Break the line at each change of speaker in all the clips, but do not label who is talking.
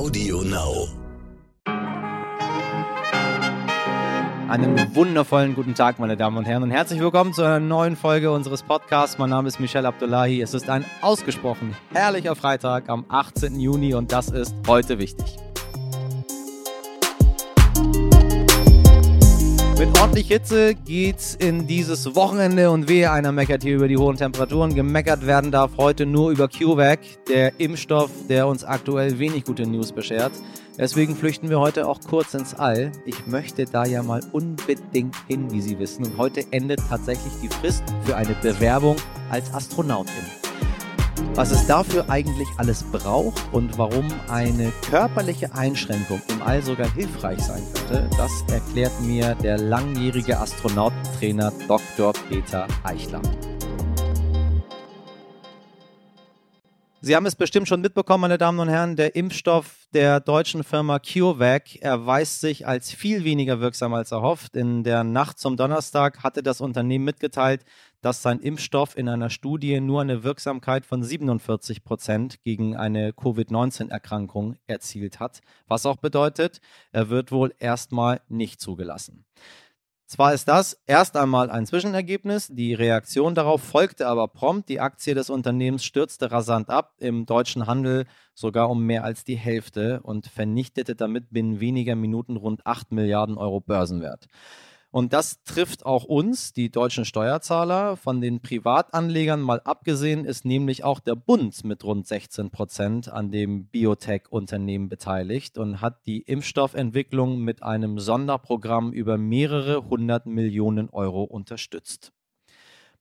Audio Now.
Einen wundervollen guten Tag, meine Damen und Herren, und herzlich willkommen zu einer neuen Folge unseres Podcasts. Mein Name ist Michel Abdullahi. Es ist ein ausgesprochen herrlicher Freitag am 18. Juni und das ist heute wichtig. Mit ordentlich Hitze geht's in dieses Wochenende und wehe einer meckert hier über die hohen Temperaturen. Gemeckert werden darf heute nur über CureVac, der Impfstoff, der uns aktuell wenig gute News beschert. Deswegen flüchten wir heute auch kurz ins All. Ich möchte da ja mal unbedingt hin, wie Sie wissen. Und heute endet tatsächlich die Frist für eine Bewerbung als Astronautin. Was es dafür eigentlich alles braucht und warum eine körperliche Einschränkung im All sogar hilfreich sein könnte, das erklärt mir der langjährige Astronautentrainer Dr. Peter Eichler. Sie haben es bestimmt schon mitbekommen, meine Damen und Herren, der Impfstoff der deutschen Firma CureVac erweist sich als viel weniger wirksam als erhofft. In der Nacht zum Donnerstag hatte das Unternehmen mitgeteilt, dass sein Impfstoff in einer Studie nur eine Wirksamkeit von 47 Prozent gegen eine Covid-19-Erkrankung erzielt hat, was auch bedeutet, er wird wohl erstmal nicht zugelassen. Zwar ist das erst einmal ein Zwischenergebnis, die Reaktion darauf folgte aber prompt. Die Aktie des Unternehmens stürzte rasant ab, im deutschen Handel sogar um mehr als die Hälfte und vernichtete damit binnen weniger Minuten rund 8 Milliarden Euro Börsenwert. Und das trifft auch uns, die deutschen Steuerzahler. Von den Privatanlegern mal abgesehen ist nämlich auch der Bund mit rund 16 Prozent an dem Biotech-Unternehmen beteiligt und hat die Impfstoffentwicklung mit einem Sonderprogramm über mehrere hundert Millionen Euro unterstützt.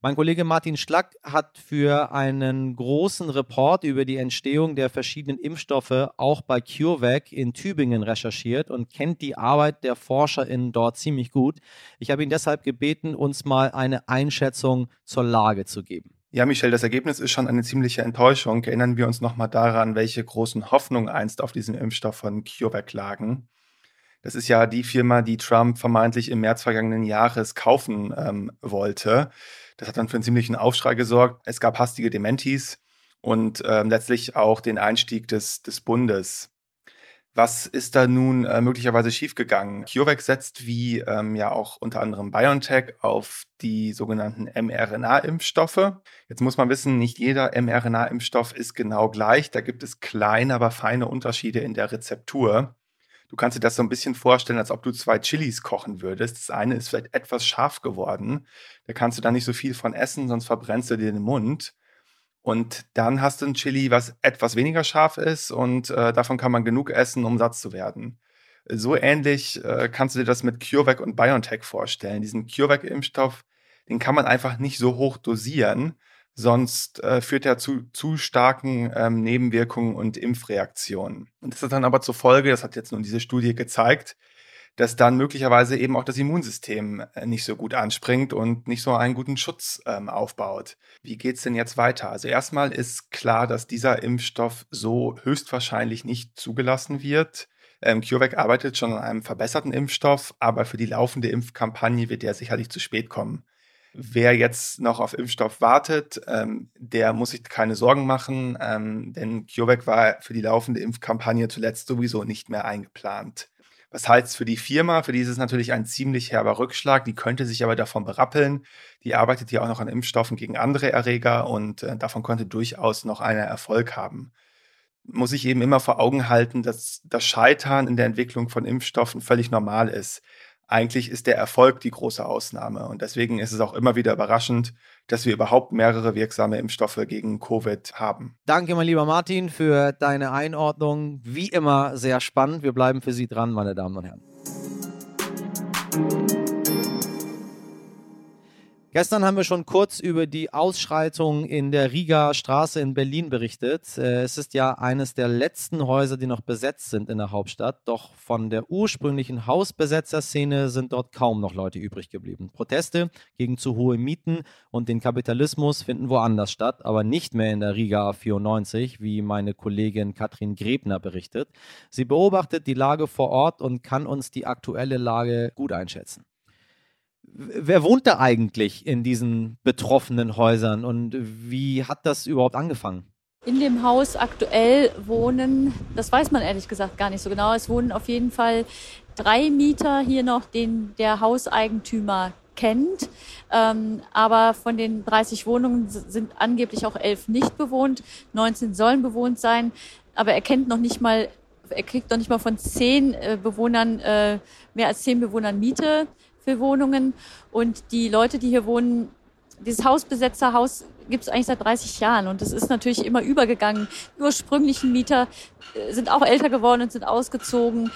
Mein Kollege Martin Schlack hat für einen großen Report über die Entstehung der verschiedenen Impfstoffe auch bei CureVac in Tübingen recherchiert und kennt die Arbeit der ForscherInnen dort ziemlich gut. Ich habe ihn deshalb gebeten, uns mal eine Einschätzung zur Lage zu geben.
Ja, Michel, das Ergebnis ist schon eine ziemliche Enttäuschung. Erinnern wir uns nochmal daran, welche großen Hoffnungen einst auf diesen Impfstoff von CureVac lagen. Das ist ja die Firma, die Trump vermeintlich im März vergangenen Jahres kaufen ähm, wollte. Das hat dann für einen ziemlichen Aufschrei gesorgt. Es gab hastige Dementis und ähm, letztlich auch den Einstieg des, des Bundes. Was ist da nun äh, möglicherweise schiefgegangen? CureVac setzt wie ähm, ja auch unter anderem BioNTech auf die sogenannten mRNA-Impfstoffe. Jetzt muss man wissen, nicht jeder mRNA-Impfstoff ist genau gleich. Da gibt es kleine, aber feine Unterschiede in der Rezeptur. Du kannst dir das so ein bisschen vorstellen, als ob du zwei Chilis kochen würdest. Das eine ist vielleicht etwas scharf geworden. Da kannst du dann nicht so viel von essen, sonst verbrennst du dir den Mund. Und dann hast du ein Chili, was etwas weniger scharf ist und äh, davon kann man genug essen, um satt zu werden. So ähnlich äh, kannst du dir das mit CureVac und BioNTech vorstellen. Diesen CureVac-Impfstoff, den kann man einfach nicht so hoch dosieren, sonst äh, führt er zu zu starken ähm, Nebenwirkungen und Impfreaktionen. Und das hat dann aber zur Folge, das hat jetzt nun diese Studie gezeigt, dass dann möglicherweise eben auch das Immunsystem äh, nicht so gut anspringt und nicht so einen guten Schutz ähm, aufbaut. Wie geht es denn jetzt weiter? Also erstmal ist klar, dass dieser Impfstoff so höchstwahrscheinlich nicht zugelassen wird. Ähm, CureVac arbeitet schon an einem verbesserten Impfstoff, aber für die laufende Impfkampagne wird der sicherlich zu spät kommen. Wer jetzt noch auf Impfstoff wartet, ähm, der muss sich keine Sorgen machen, ähm, denn CureVac war für die laufende Impfkampagne zuletzt sowieso nicht mehr eingeplant. Was heißt für die Firma? Für die ist es natürlich ein ziemlich herber Rückschlag. Die könnte sich aber davon berappeln. Die arbeitet ja auch noch an Impfstoffen gegen andere Erreger und äh, davon könnte durchaus noch einer Erfolg haben. Muss ich eben immer vor Augen halten, dass das Scheitern in der Entwicklung von Impfstoffen völlig normal ist eigentlich ist der Erfolg die große Ausnahme. Und deswegen ist es auch immer wieder überraschend, dass wir überhaupt mehrere wirksame Impfstoffe gegen Covid haben.
Danke, mein lieber Martin, für deine Einordnung. Wie immer sehr spannend. Wir bleiben für Sie dran, meine Damen und Herren. Gestern haben wir schon kurz über die Ausschreitung in der Riga Straße in Berlin berichtet. Äh, es ist ja eines der letzten Häuser, die noch besetzt sind in der Hauptstadt. Doch von der ursprünglichen Hausbesetzerszene sind dort kaum noch Leute übrig geblieben. Proteste gegen zu hohe Mieten und den Kapitalismus finden woanders statt, aber nicht mehr in der Riga 94, wie meine Kollegin Katrin Grebner berichtet. Sie beobachtet die Lage vor Ort und kann uns die aktuelle Lage gut einschätzen. Wer wohnt da eigentlich in diesen betroffenen Häusern und wie hat das überhaupt angefangen?
In dem Haus aktuell wohnen, das weiß man ehrlich gesagt gar nicht so genau, es wohnen auf jeden Fall drei Mieter hier noch, den der Hauseigentümer kennt. Ähm, aber von den 30 Wohnungen sind angeblich auch elf nicht bewohnt, 19 sollen bewohnt sein. Aber er kennt noch nicht mal, er kriegt noch nicht mal von zehn äh, Bewohnern, äh, mehr als zehn Bewohnern Miete Wohnungen. Und die Leute, die hier wohnen, dieses Hausbesetzerhaus gibt es eigentlich seit 30 Jahren und es ist natürlich immer übergegangen. Die ursprünglichen Mieter äh, sind auch älter geworden und sind ausgezogen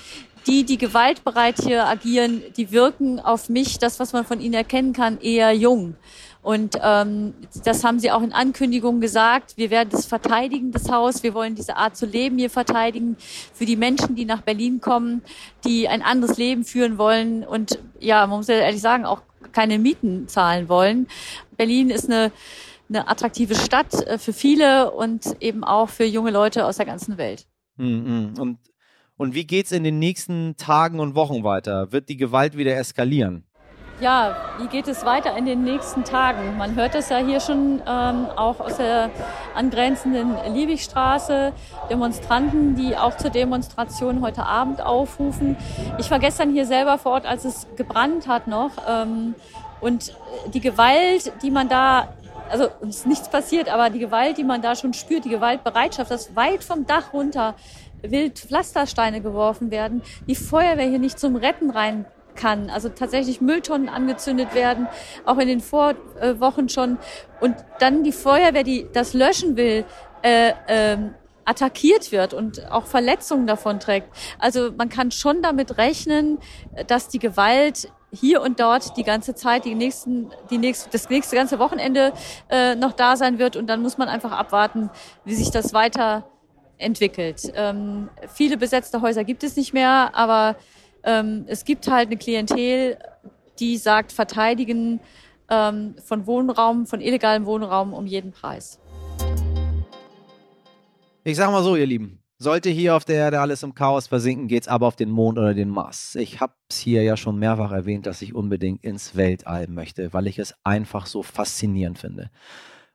die, die gewaltbereit hier agieren, die wirken auf mich, das, was man von ihnen erkennen kann, eher jung. Und ähm, das haben sie auch in Ankündigungen gesagt. Wir werden das verteidigen, das Haus. Wir wollen diese Art zu leben hier verteidigen für die Menschen, die nach Berlin kommen, die ein anderes Leben führen wollen und ja, man muss ja ehrlich sagen, auch keine Mieten zahlen wollen. Berlin ist eine eine attraktive Stadt äh, für viele und eben auch für junge Leute aus der ganzen Welt.
Mhm. Und und wie geht es in den nächsten Tagen und Wochen weiter? Wird die Gewalt wieder eskalieren?
Ja, wie geht es weiter in den nächsten Tagen? Man hört es ja hier schon ähm, auch aus der angrenzenden Liebigstraße. Demonstranten, die auch zur Demonstration heute Abend aufrufen. Ich war gestern hier selber vor Ort, als es gebrannt hat noch. Ähm, und die Gewalt, die man da also ist nichts passiert, aber die Gewalt, die man da schon spürt, die Gewaltbereitschaft, das weit vom Dach runter wild Pflastersteine geworfen werden, die Feuerwehr hier nicht zum Retten rein kann. Also tatsächlich Mülltonnen angezündet werden, auch in den Vorwochen schon. Und dann die Feuerwehr, die das löschen will, äh, äh, attackiert wird und auch Verletzungen davon trägt. Also man kann schon damit rechnen, dass die Gewalt hier und dort die ganze Zeit, die nächsten, die nächste, das nächste ganze Wochenende äh, noch da sein wird. Und dann muss man einfach abwarten, wie sich das weiter entwickelt. Ähm, viele besetzte Häuser gibt es nicht mehr, aber ähm, es gibt halt eine Klientel, die sagt, verteidigen ähm, von Wohnraum, von illegalem Wohnraum um jeden Preis.
Ich sag mal so, ihr Lieben. Sollte hier auf der Erde alles im Chaos versinken, geht's aber auf den Mond oder den Mars. Ich hab's hier ja schon mehrfach erwähnt, dass ich unbedingt ins Weltall möchte, weil ich es einfach so faszinierend finde.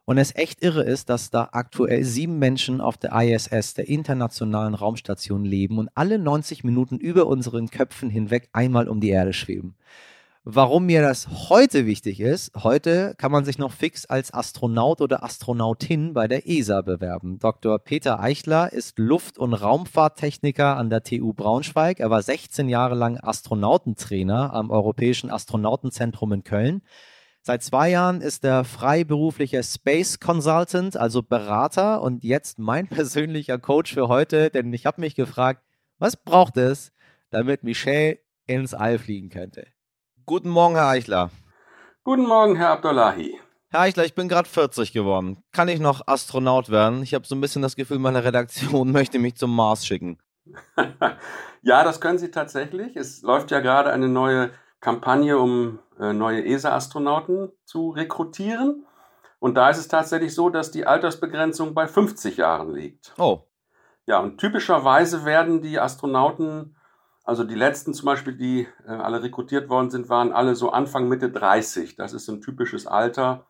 Und es echt irre ist, dass da aktuell sieben Menschen auf der ISS, der Internationalen Raumstation, leben und alle 90 Minuten über unseren Köpfen hinweg einmal um die Erde schweben. Warum mir das heute wichtig ist, heute kann man sich noch fix als Astronaut oder Astronautin bei der ESA bewerben. Dr. Peter Eichler ist Luft- und Raumfahrttechniker an der TU Braunschweig. Er war 16 Jahre lang Astronautentrainer am Europäischen Astronautenzentrum in Köln. Seit zwei Jahren ist er freiberuflicher Space Consultant, also Berater und jetzt mein persönlicher Coach für heute, denn ich habe mich gefragt, was braucht es, damit Michelle ins All fliegen könnte? Guten Morgen, Herr Eichler.
Guten Morgen, Herr Abdullahi.
Herr Eichler, ich bin gerade 40 geworden. Kann ich noch Astronaut werden? Ich habe so ein bisschen das Gefühl, meine Redaktion möchte mich zum Mars schicken.
ja, das können Sie tatsächlich. Es läuft ja gerade eine neue Kampagne, um äh, neue ESA-Astronauten zu rekrutieren. Und da ist es tatsächlich so, dass die Altersbegrenzung bei 50 Jahren liegt.
Oh.
Ja, und typischerweise werden die Astronauten, also die letzten zum Beispiel, die äh, alle rekrutiert worden sind, waren alle so Anfang, Mitte 30. Das ist ein typisches Alter,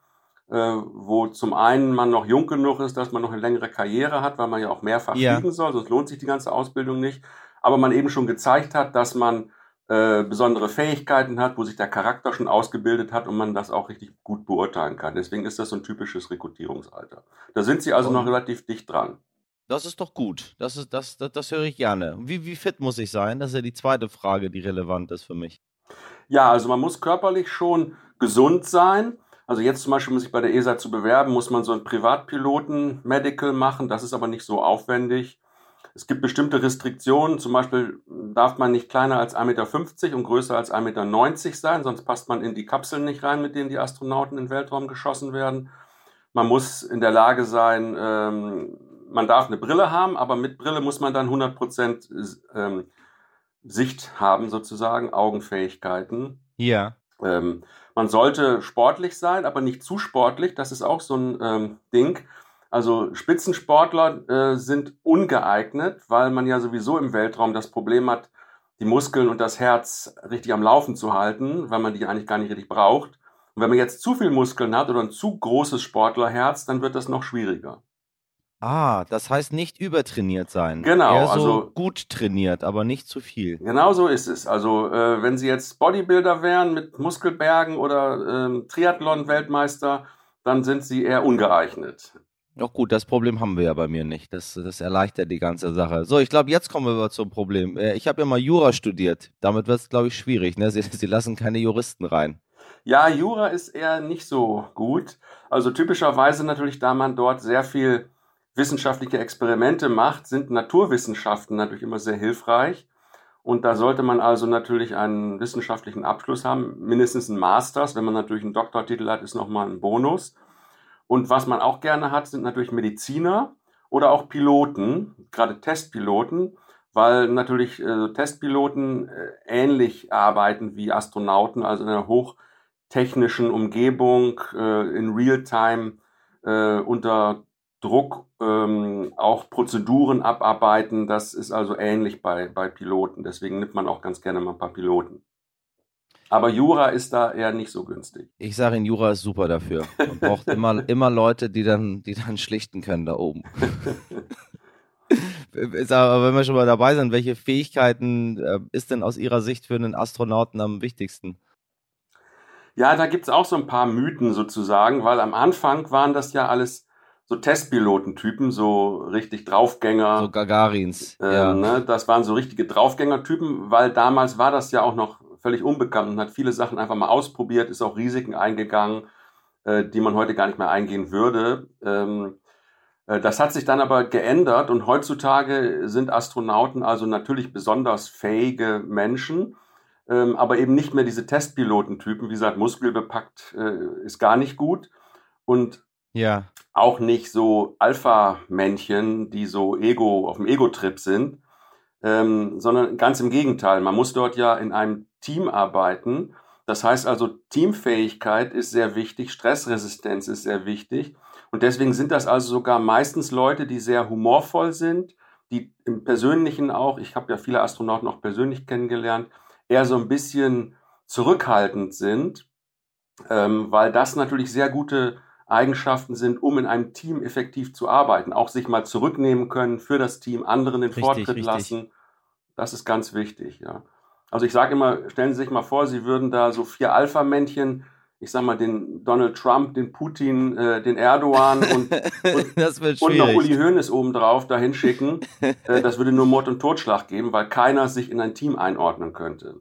äh, wo zum einen man noch jung genug ist, dass man noch eine längere Karriere hat, weil man ja auch mehrfach ja. fliegen soll, sonst lohnt sich die ganze Ausbildung nicht. Aber man eben schon gezeigt hat, dass man äh, besondere Fähigkeiten hat, wo sich der Charakter schon ausgebildet hat und man das auch richtig gut beurteilen kann. Deswegen ist das so ein typisches Rekrutierungsalter. Da sind sie also und noch relativ dicht dran.
Das ist doch gut. Das, ist, das, das, das höre ich gerne. Wie, wie fit muss ich sein? Das ist ja die zweite Frage, die relevant ist für mich.
Ja, also man muss körperlich schon gesund sein. Also jetzt zum Beispiel, um sich bei der ESA zu bewerben, muss man so ein Privatpiloten-Medical machen. Das ist aber nicht so aufwendig. Es gibt bestimmte Restriktionen, zum Beispiel darf man nicht kleiner als 1,50 Meter und größer als 1,90 Meter sein, sonst passt man in die Kapseln nicht rein, mit denen die Astronauten in den Weltraum geschossen werden. Man muss in der Lage sein, ähm, man darf eine Brille haben, aber mit Brille muss man dann 100% ähm, Sicht haben, sozusagen, Augenfähigkeiten.
Ja.
Ähm, man sollte sportlich sein, aber nicht zu sportlich. Das ist auch so ein ähm, Ding. Also Spitzensportler äh, sind ungeeignet, weil man ja sowieso im Weltraum das Problem hat, die Muskeln und das Herz richtig am Laufen zu halten, weil man die eigentlich gar nicht richtig braucht. Und wenn man jetzt zu viel Muskeln hat oder ein zu großes Sportlerherz, dann wird das noch schwieriger.
Ah, das heißt nicht übertrainiert sein.
Genau,
Eher so
also-
gut trainiert, aber nicht zu viel.
Genau so ist es. Also äh, wenn Sie jetzt Bodybuilder wären mit Muskelbergen oder ähm, Triathlon-Weltmeister, dann sind Sie eher ungeeignet.
Doch gut, das Problem haben wir ja bei mir nicht. Das, das erleichtert die ganze Sache. So, ich glaube, jetzt kommen wir zum Problem. Äh, Ich habe ja mal Jura studiert. Damit wird es, glaube ich, schwierig. Ne? Sie, sie lassen keine Juristen rein.
Ja, Jura ist eher nicht so gut. Also typischerweise natürlich, da man dort sehr viel wissenschaftliche Experimente macht, sind Naturwissenschaften natürlich immer sehr hilfreich. Und da sollte man also natürlich einen wissenschaftlichen Abschluss haben, mindestens einen Masters. Wenn man natürlich einen Doktortitel hat, ist nochmal ein Bonus. Und was man auch gerne hat, sind natürlich Mediziner oder auch Piloten, gerade Testpiloten, weil natürlich äh, Testpiloten äh, ähnlich arbeiten wie Astronauten, also in einer hochtechnischen Umgebung, äh, in Realtime, äh, unter Druck ähm, auch Prozeduren abarbeiten. Das ist also ähnlich bei, bei Piloten. Deswegen nimmt man auch ganz gerne mal ein paar Piloten. Aber Jura ist da eher nicht so günstig.
Ich sage Ihnen, Jura ist super dafür. Man braucht immer, immer Leute, die dann, die dann schlichten können da oben. Aber wenn wir schon mal dabei sind, welche Fähigkeiten äh, ist denn aus Ihrer Sicht für einen Astronauten am wichtigsten?
Ja, da gibt's auch so ein paar Mythen sozusagen, weil am Anfang waren das ja alles so Testpilotentypen, so richtig Draufgänger.
So Gagarins.
Äh,
ja.
ne, das waren so richtige Draufgängertypen, weil damals war das ja auch noch völlig unbekannt und hat viele Sachen einfach mal ausprobiert, ist auch Risiken eingegangen, äh, die man heute gar nicht mehr eingehen würde. Ähm, äh, das hat sich dann aber geändert und heutzutage sind Astronauten also natürlich besonders fähige Menschen, ähm, aber eben nicht mehr diese Testpilotentypen. Wie gesagt, muskelbepackt äh, ist gar nicht gut und
ja.
auch nicht so Alpha-Männchen, die so Ego auf dem Ego-Trip sind, ähm, sondern ganz im Gegenteil. Man muss dort ja in einem Team arbeiten. Das heißt also, Teamfähigkeit ist sehr wichtig, Stressresistenz ist sehr wichtig. Und deswegen sind das also sogar meistens Leute, die sehr humorvoll sind, die im Persönlichen auch, ich habe ja viele Astronauten auch persönlich kennengelernt, eher so ein bisschen zurückhaltend sind, ähm, weil das natürlich sehr gute Eigenschaften sind, um in einem Team effektiv zu arbeiten. Auch sich mal zurücknehmen können für das Team, anderen den
Richtig,
Vortritt
richtig.
lassen. Das ist ganz wichtig, ja. Also ich sage immer, stellen Sie sich mal vor, Sie würden da so vier Alpha-Männchen, ich sag mal den Donald Trump, den Putin, äh, den Erdogan und, und, und noch. Uli Hoeneß obendrauf dahin schicken. äh, das würde nur Mord und Totschlag geben, weil keiner sich in ein Team einordnen könnte.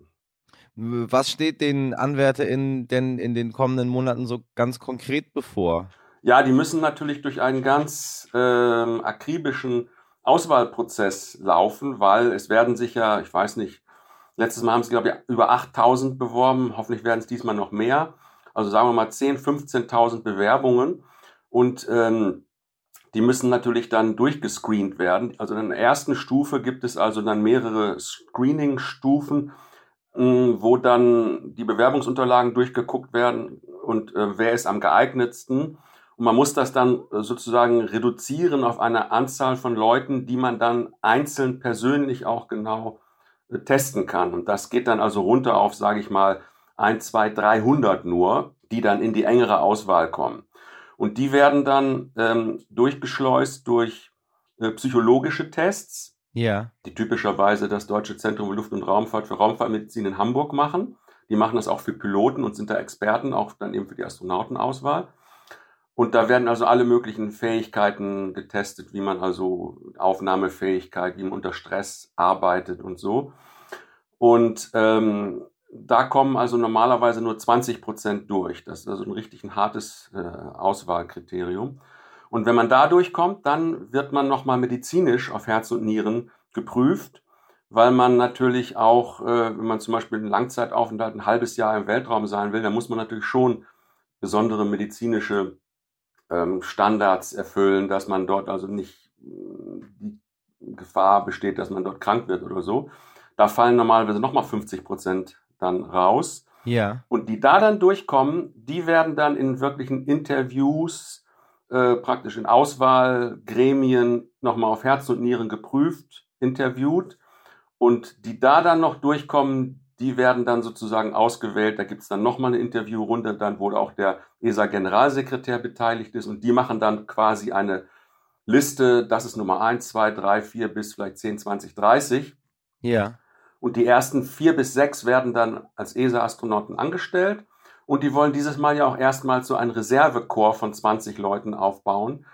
Was steht den AnwärterInnen denn in den kommenden Monaten so ganz konkret bevor?
Ja, die müssen natürlich durch einen ganz ähm, akribischen Auswahlprozess laufen, weil es werden sich ja, ich weiß nicht, letztes Mal haben sie, glaube ich, über 8000 beworben, hoffentlich werden es diesmal noch mehr. Also sagen wir mal 10.000, 15.000 Bewerbungen und ähm, die müssen natürlich dann durchgescreent werden. Also in der ersten Stufe gibt es also dann mehrere Screening-Stufen, wo dann die Bewerbungsunterlagen durchgeguckt werden und äh, wer ist am geeignetsten. Und man muss das dann äh, sozusagen reduzieren auf eine Anzahl von Leuten, die man dann einzeln persönlich auch genau äh, testen kann. Und das geht dann also runter auf, sage ich mal, 1, 2, 300 nur, die dann in die engere Auswahl kommen. Und die werden dann ähm, durchgeschleust durch äh, psychologische Tests,
Ja.
die typischerweise das Deutsche Zentrum für Luft- und Raumfahrt für Raumfahrtmedizin in Hamburg machen. Die machen das auch für Piloten und sind da Experten, auch dann eben für die Astronautenauswahl. Und da werden also alle möglichen Fähigkeiten getestet, wie man also Aufnahmefähigkeit, wie man unter Stress arbeitet und so. Und ähm, da kommen also normalerweise nur 20 Prozent durch. Das ist also ein richtig ein hartes äh, Auswahlkriterium. Und wenn man da durchkommt, dann wird man nochmal medizinisch auf Herz und Nieren geprüft, weil man natürlich auch, äh, wenn man zum Beispiel einen Langzeitaufenthalt ein halbes Jahr im Weltraum sein will, dann muss man natürlich schon besondere medizinische ähm, Standards erfüllen, dass man dort also nicht äh, die Gefahr besteht, dass man dort krank wird oder so. Da fallen normalerweise nochmal 50 Prozent dann raus.
Ja.
Und die da dann durchkommen, die werden dann in wirklichen Interviews, äh, praktisch in Auswahlgremien nochmal auf Herz und Nieren geprüft, interviewt. Und die da dann noch durchkommen, die werden dann sozusagen ausgewählt. Da gibt es dann nochmal eine Interviewrunde, dann wo auch der ESA-Generalsekretär beteiligt ist. Und die machen dann quasi eine Liste, das ist Nummer 1, 2, 3, 4 bis vielleicht 10, 20, 30.
Ja.
Und die ersten vier bis sechs werden dann als ESA-Astronauten angestellt. Und die wollen dieses Mal ja auch erstmals so ein Reservekorps von 20 Leuten aufbauen,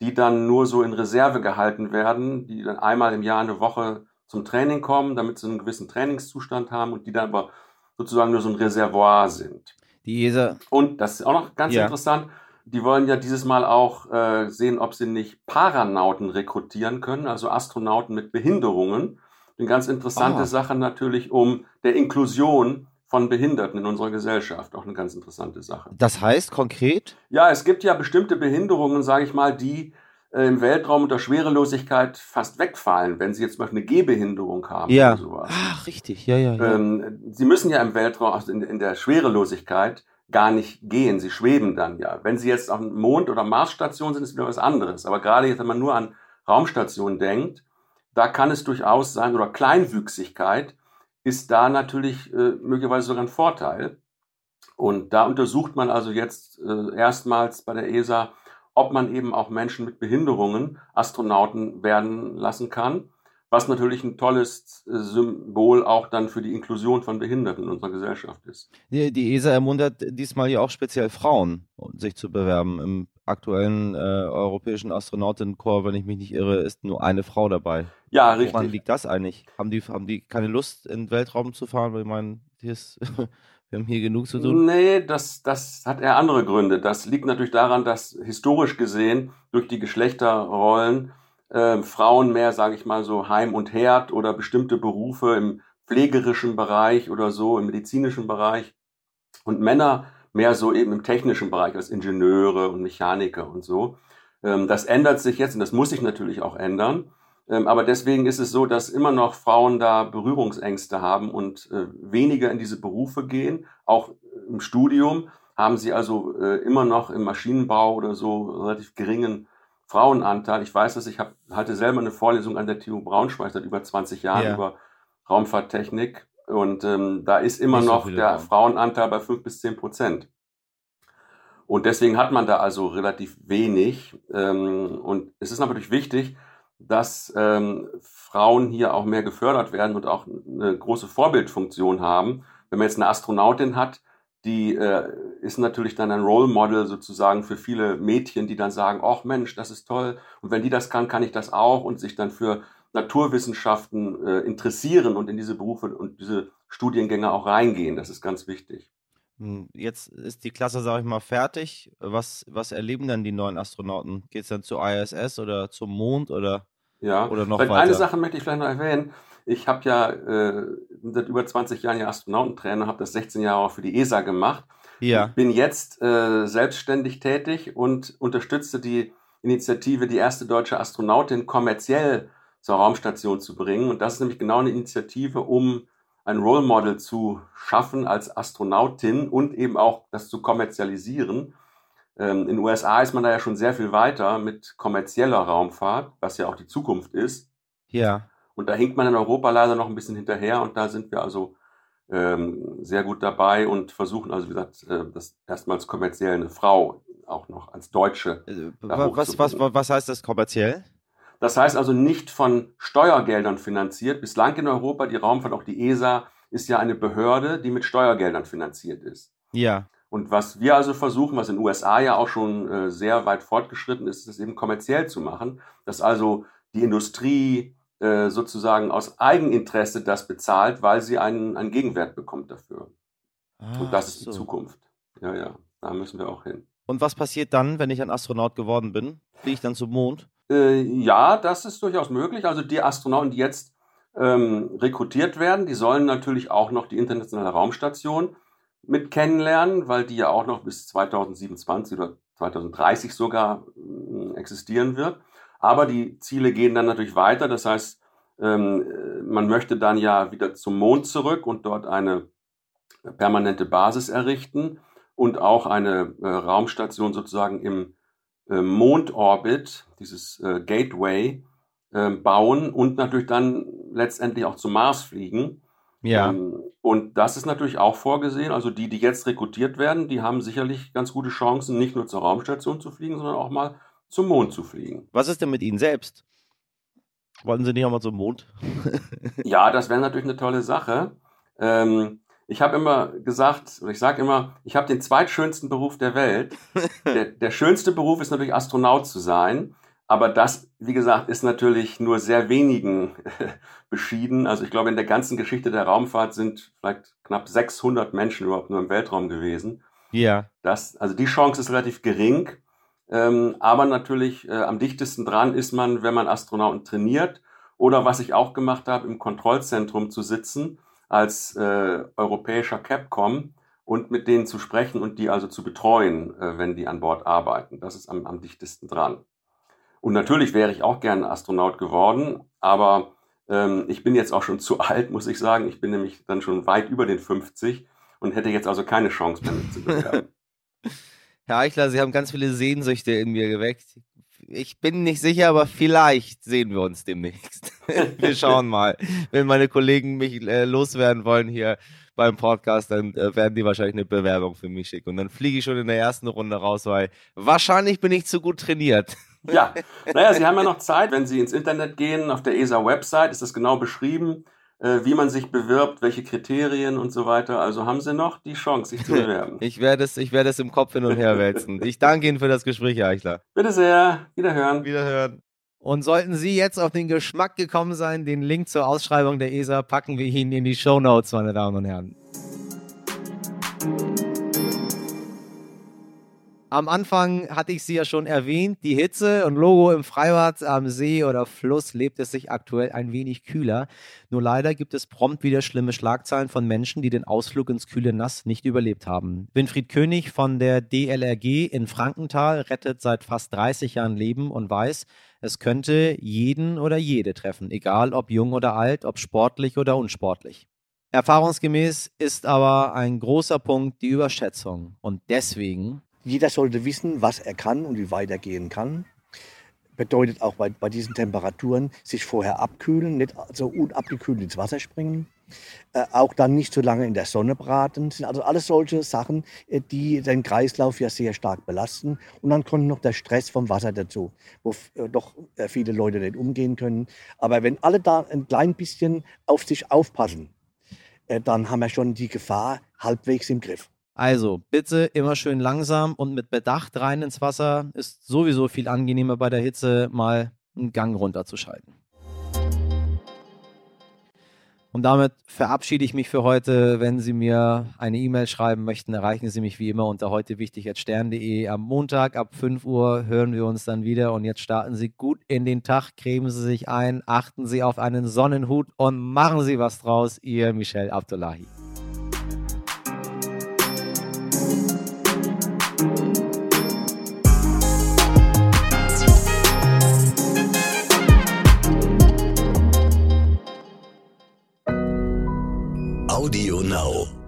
die dann nur so in Reserve gehalten werden, die dann einmal im Jahr eine Woche zum Training kommen, damit sie einen gewissen Trainingszustand haben und die dann aber sozusagen nur so ein Reservoir sind.
Die ESA.
Und das ist auch noch ganz
Ja.
interessant. Die wollen ja dieses Mal auch äh, sehen, ob sie nicht Paranauten rekrutieren können, also Astronauten mit Behinderungen. Eine ganz interessante
Ah.
Sache natürlich um der Inklusion von Behinderten in unserer Gesellschaft. Auch eine ganz interessante Sache.
Das heißt konkret?
Ja, es gibt ja bestimmte Behinderungen, sage ich mal, die äh, im Weltraum unter Schwerelosigkeit fast wegfallen, wenn sie jetzt zum Beispiel eine Gehbehinderung haben
Ja.
oder sowas.
Ach, richtig. Ja, ja, ja.
Ähm, sie müssen ja im Weltraum, also in, in der Schwerelosigkeit, gar nicht gehen. Sie schweben dann ja. Wenn sie jetzt auf dem Mond- oder Marsstation sind, ist wieder was anderes. Aber gerade jetzt, wenn man nur an Raumstationen denkt, da kann es durchaus sein, oder Kleinwüchsigkeit ist da natürlich äh, möglicherweise sogar ein Vorteil. Und da untersucht man also jetzt äh, erstmals bei der ESA, ob man eben auch Menschen mit Behinderungen Astronauten werden lassen kann, was natürlich ein tolles äh, Symbol auch dann für die Inklusion von Behinderten in unserer Gesellschaft ist.
Die, ESA ermuntert diesmal ja auch speziell Frauen, sich zu bewerben. Im aktuellen äh, europäischen Astronautenkorps, wenn ich mich nicht irre, ist nur eine Frau dabei.
Ja,
Woran
richtig.
liegt das eigentlich? Haben die, haben die keine Lust, in den Weltraum zu fahren? Weil ich meine, hier ist, wir haben hier genug zu tun.
Nee, das, das hat eher andere Gründe. Das liegt natürlich daran, dass historisch gesehen durch die Geschlechterrollen äh, Frauen mehr, sage ich mal, so Heim und Herd oder bestimmte Berufe im pflegerischen Bereich oder so, im medizinischen Bereich und Männer mehr so eben im technischen Bereich als Ingenieure und Mechaniker und so. Ähm, das ändert sich jetzt und das muss sich natürlich auch ändern. Ähm, aber deswegen ist es so, dass immer noch Frauen da Berührungsängste haben und äh, weniger in diese Berufe gehen. Auch im Studium haben sie also äh, immer noch im Maschinenbau oder so relativ geringen Frauenanteil. Ich weiß dass ich hab, hatte selber eine Vorlesung an der TU Braunschweig seit über 20 Jahren
Ja.
über Raumfahrttechnik und ähm, da ist immer
so
noch der
Frauen.
Frauenanteil bei 5 bis 10 Prozent. Und deswegen hat man da also relativ wenig. Ähm, und es ist natürlich wichtig, dass ähm, Frauen hier auch mehr gefördert werden und auch eine große Vorbildfunktion haben. Wenn man jetzt eine Astronautin hat, die äh, ist natürlich dann ein Role Model sozusagen für viele Mädchen, die dann sagen, ach Mensch, das ist toll. Und wenn die das kann, kann ich das auch und sich dann für Naturwissenschaften äh, interessieren und in diese Berufe und diese Studiengänge auch reingehen. Das ist ganz wichtig.
Hm, Jetzt ist die Klasse, sage ich mal, fertig. Was, was erleben dann die neuen Astronauten? Geht es dann zur ISS oder zum Mond oder,
Ja.
oder noch
Vielleicht
weiter?
eine Sache möchte ich vielleicht noch erwähnen. Ich habe ja äh, seit über 20 Jahren ja Astronautentrainer, habe das 16 Jahre auch für die ESA gemacht.
Ja,
Bin jetzt äh, selbstständig tätig und unterstütze die Initiative, die erste deutsche Astronautin kommerziell zur Raumstation zu bringen. Und das ist nämlich genau eine Initiative, um ein Role Model zu schaffen als Astronautin und eben auch das zu kommerzialisieren. Ähm, in den USA ist man da ja schon sehr viel weiter mit kommerzieller Raumfahrt, was ja auch die Zukunft ist.
ja.
Und da hinkt man in Europa leider noch ein bisschen hinterher und da sind wir also ähm, sehr gut dabei und versuchen also, wie gesagt, äh, das erstmals kommerziell eine Frau auch noch als Deutsche.
Wa- Was, was, was heißt das kommerziell?
Das heißt also nicht von Steuergeldern finanziert. Bislang in Europa, die Raumfahrt, auch die ESA, ist ja eine Behörde, die mit Steuergeldern finanziert ist.
Ja,
Und was wir also versuchen, was in den USA ja auch schon äh, sehr weit fortgeschritten ist, ist es eben kommerziell zu machen, dass also die Industrie äh, sozusagen aus Eigeninteresse das bezahlt, weil sie einen, einen Gegenwert bekommt dafür. Und das
Ach
ist die
so.
Zukunft. Ja, ja, da müssen wir auch hin.
Und was passiert dann, wenn ich ein Astronaut geworden bin? Fliege ich dann zum Mond?
Äh, ja, das ist durchaus möglich. Also die Astronauten, die jetzt ähm, rekrutiert werden, die sollen natürlich auch noch die internationale Raumstation mit kennenlernen, weil die ja auch noch bis 2027 oder 2030 sogar äh, existieren wird. Aber die Ziele gehen dann natürlich weiter. Das heißt, ähm, äh, man möchte dann ja wieder zum Mond zurück und dort eine permanente Basis errichten und auch eine äh, Raumstation sozusagen im Mondorbit, dieses äh, Gateway, äh, bauen und natürlich dann letztendlich auch zum Mars fliegen.
Ja.
Ähm, und das ist natürlich auch vorgesehen. Also die, die jetzt rekrutiert werden, die haben sicherlich ganz gute Chancen, nicht nur zur Raumstation zu fliegen, sondern auch mal zum Mond zu fliegen.
Was ist denn mit Ihnen selbst? Wollten Sie nicht auch mal zum Mond?
ja, das wäre natürlich eine tolle Sache. Ähm, ich habe immer gesagt, oder ich sage immer, ich habe den zweitschönsten Beruf der Welt. Der, der schönste Beruf ist natürlich Astronaut zu sein. Aber das, wie gesagt, ist natürlich nur sehr wenigen beschieden. Also ich glaube, in der ganzen Geschichte der Raumfahrt sind vielleicht knapp 600 Menschen überhaupt nur im Weltraum gewesen.
Ja.
Das, also die Chance ist relativ gering. Ähm, aber natürlich äh, am dichtesten dran ist man, wenn man Astronauten trainiert oder was ich auch gemacht habe, im Kontrollzentrum zu sitzen als äh, europäischer Capcom und mit denen zu sprechen und die also zu betreuen, äh, wenn die an Bord arbeiten. Das ist am, am dichtesten dran. Und natürlich wäre ich auch gerne Astronaut geworden, aber ähm, ich bin jetzt auch schon zu alt, muss ich sagen. Ich bin nämlich dann schon weit über den 50 und hätte jetzt also keine Chance mehr zu bewerben.
Herr Eichler, Sie haben ganz viele Sehnsüchte in mir geweckt. Ich bin nicht sicher, aber vielleicht sehen wir uns demnächst. wir schauen mal. Wenn meine Kollegen mich äh, loswerden wollen hier beim Podcast, dann äh, werden die wahrscheinlich eine Bewerbung für mich schicken. Und dann fliege ich schon in der ersten Runde raus, weil wahrscheinlich bin ich zu gut trainiert.
Ja, naja, Sie haben ja noch Zeit, wenn Sie ins Internet gehen, auf der ESA-Website ist das genau beschrieben, wie man sich bewirbt, welche Kriterien und so weiter. Also haben Sie noch die Chance, sich zu bewerben.
Ich werde es, ich werde es im Kopf hin und her wälzen. Ich danke Ihnen für das Gespräch, Herr Eichler.
Bitte sehr. Wiederhören.
Wiederhören. Und sollten Sie jetzt auf den Geschmack gekommen sein, den Link zur Ausschreibung der ESA packen wir Ihnen in die Show Notes, meine Damen und Herren. Am Anfang hatte ich sie ja schon erwähnt, die Hitze und Logo im Freibad am See oder Fluss lebt es sich aktuell ein wenig kühler. Nur leider gibt es prompt wieder schlimme Schlagzeilen von Menschen, die den Ausflug ins kühle Nass nicht überlebt haben. Winfried König von der DLRG in Frankenthal rettet seit fast 30 Jahren Leben und weiß, es könnte jeden oder jede treffen, egal ob jung oder alt, ob sportlich oder unsportlich. Erfahrungsgemäß ist aber ein großer Punkt die Überschätzung. Und deswegen
jeder sollte wissen, was er kann und wie weit er gehen kann. Bedeutet auch bei, bei diesen Temperaturen sich vorher abkühlen, nicht so unabgekühlt ins Wasser springen. Äh, auch dann nicht so lange in der Sonne braten. Das sind also alles solche Sachen, äh, die den Kreislauf ja sehr stark belasten. Und dann kommt noch der Stress vom Wasser dazu, wo äh, doch äh, viele Leute nicht umgehen können. Aber wenn alle da ein klein bisschen auf sich aufpassen, dann haben wir schon die Gefahr halbwegs im Griff.
Also bitte immer schön langsam und mit Bedacht rein ins Wasser. Ist sowieso viel angenehmer bei der Hitze, mal einen Gang runterzuschalten. Und damit verabschiede ich mich für heute. Wenn Sie mir eine E-Mail schreiben möchten, erreichen Sie mich wie immer unter heute. Am Montag ab 5 Uhr hören wir uns dann wieder. Und jetzt starten Sie gut in den Tag, cremen Sie sich ein, achten Sie auf einen Sonnenhut und machen Sie was draus. Ihr Michel Abdullahi.
Audio Now.